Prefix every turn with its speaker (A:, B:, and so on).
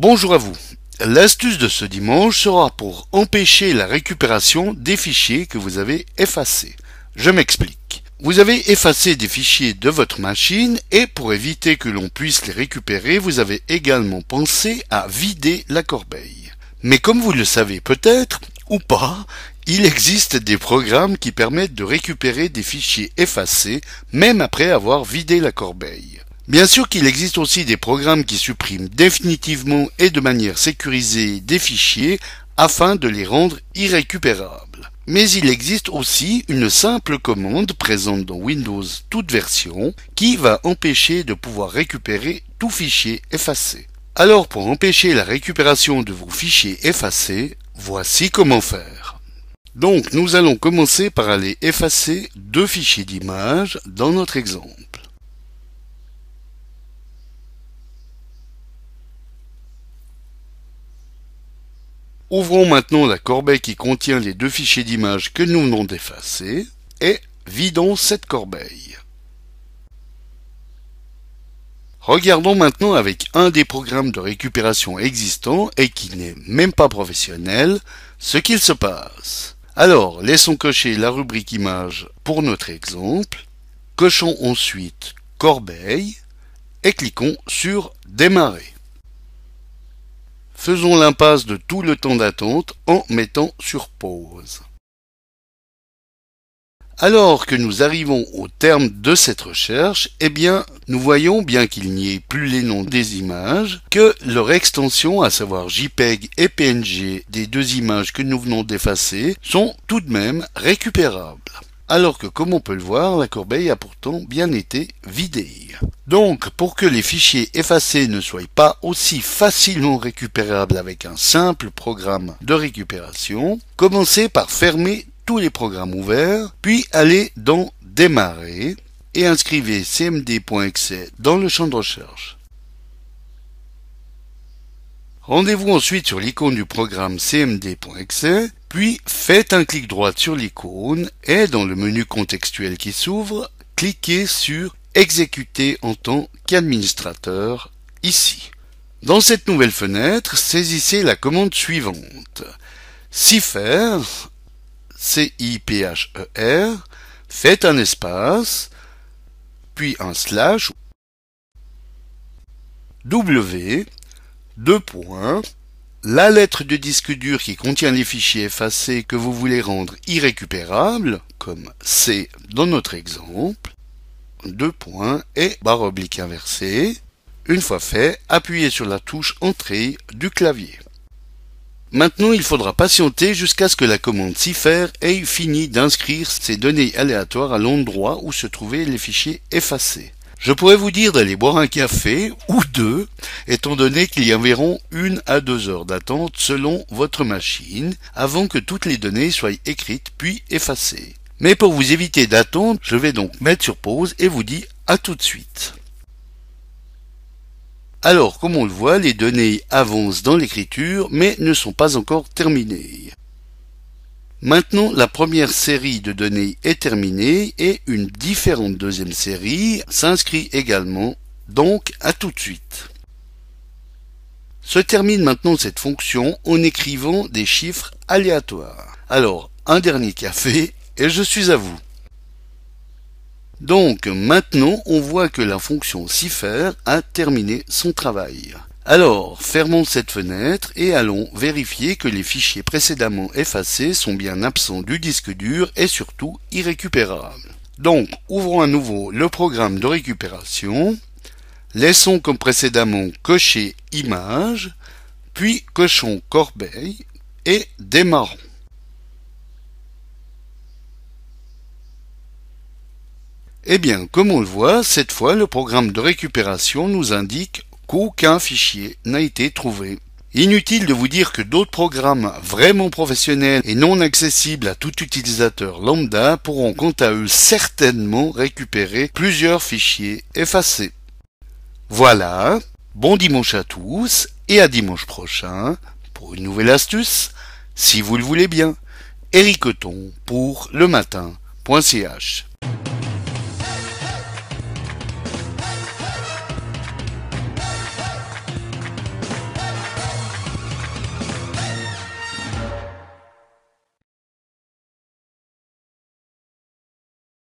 A: Bonjour à vous. L'astuce de ce dimanche sera pour empêcher la récupération des fichiers que vous avez effacés. Je m'explique. Vous avez effacé des fichiers de votre machine et pour éviter que l'on puisse les récupérer, vous avez également pensé à vider la corbeille. Mais comme vous le savez peut-être, ou pas, il existe des programmes qui permettent de récupérer des fichiers effacés même après avoir vidé la corbeille. Bien sûr qu'il existe aussi des programmes qui suppriment définitivement et de manière sécurisée des fichiers afin de les rendre irrécupérables. Mais il existe aussi une simple commande présente dans Windows toute version qui va empêcher de pouvoir récupérer tout fichier effacé. Alors pour empêcher la récupération de vos fichiers effacés, voici comment faire. Donc nous allons commencer par aller effacer deux fichiers d'image dans notre exemple. Ouvrons maintenant la corbeille qui contient les deux fichiers d'image que nous venons d'effacer et vidons cette corbeille. Regardons maintenant avec un des programmes de récupération existants et qui n'est même pas professionnel ce qu'il se passe. Alors, laissons cocher la rubrique image pour notre exemple, cochons ensuite corbeille et cliquons sur démarrer. Faisons l'impasse de tout le temps d'attente en mettant sur pause. Alors que nous arrivons au terme de cette recherche, eh bien, nous voyons, bien qu'il n'y ait plus les noms des images, que leur extension, à savoir JPEG et PNG des deux images que nous venons d'effacer, sont tout de même récupérables alors que comme on peut le voir, la corbeille a pourtant bien été vidée. Donc, pour que les fichiers effacés ne soient pas aussi facilement récupérables avec un simple programme de récupération, commencez par fermer tous les programmes ouverts, puis allez dans Démarrer et inscrivez cmd.exe dans le champ de recherche. Rendez-vous ensuite sur l'icône du programme cmd.exe puis faites un clic droit sur l'icône et dans le menu contextuel qui s'ouvre, cliquez sur Exécuter en tant qu'administrateur ici. Dans cette nouvelle fenêtre, saisissez la commande suivante. Cipher, C-I-P-H-E-R, faites un espace, puis un slash, W, deux points, la lettre de disque dur qui contient les fichiers effacés que vous voulez rendre irrécupérables, comme C dans notre exemple, deux points et barre oblique inversée. Une fois fait, appuyez sur la touche Entrée du clavier. Maintenant, il faudra patienter jusqu'à ce que la commande cipher ait fini d'inscrire ces données aléatoires à l'endroit où se trouvaient les fichiers effacés. Je pourrais vous dire d'aller boire un café ou deux, étant donné qu'il y a environ une à deux heures d'attente selon votre machine avant que toutes les données soient écrites puis effacées. Mais pour vous éviter d'attendre, je vais donc mettre sur pause et vous dis à tout de suite. Alors, comme on le voit, les données avancent dans l'écriture, mais ne sont pas encore terminées. Maintenant, la première série de données est terminée et une différente deuxième série s'inscrit également, donc à tout de suite. Se termine maintenant cette fonction en écrivant des chiffres aléatoires. Alors, un dernier café et je suis à vous. Donc maintenant, on voit que la fonction cipher a terminé son travail. Alors, fermons cette fenêtre et allons vérifier que les fichiers précédemment effacés sont bien absents du disque dur et surtout irrécupérables. Donc, ouvrons à nouveau le programme de récupération, laissons comme précédemment cocher image, puis cochons corbeille et démarrons. Eh bien, comme on le voit, cette fois, le programme de récupération nous indique qu'aucun fichier n'a été trouvé. Inutile de vous dire que d'autres programmes vraiment professionnels et non accessibles à tout utilisateur lambda pourront quant à eux certainement récupérer plusieurs fichiers effacés. Voilà, bon dimanche à tous et à dimanche prochain pour une nouvelle astuce, si vous le voulez bien. Eric pour le matin.ch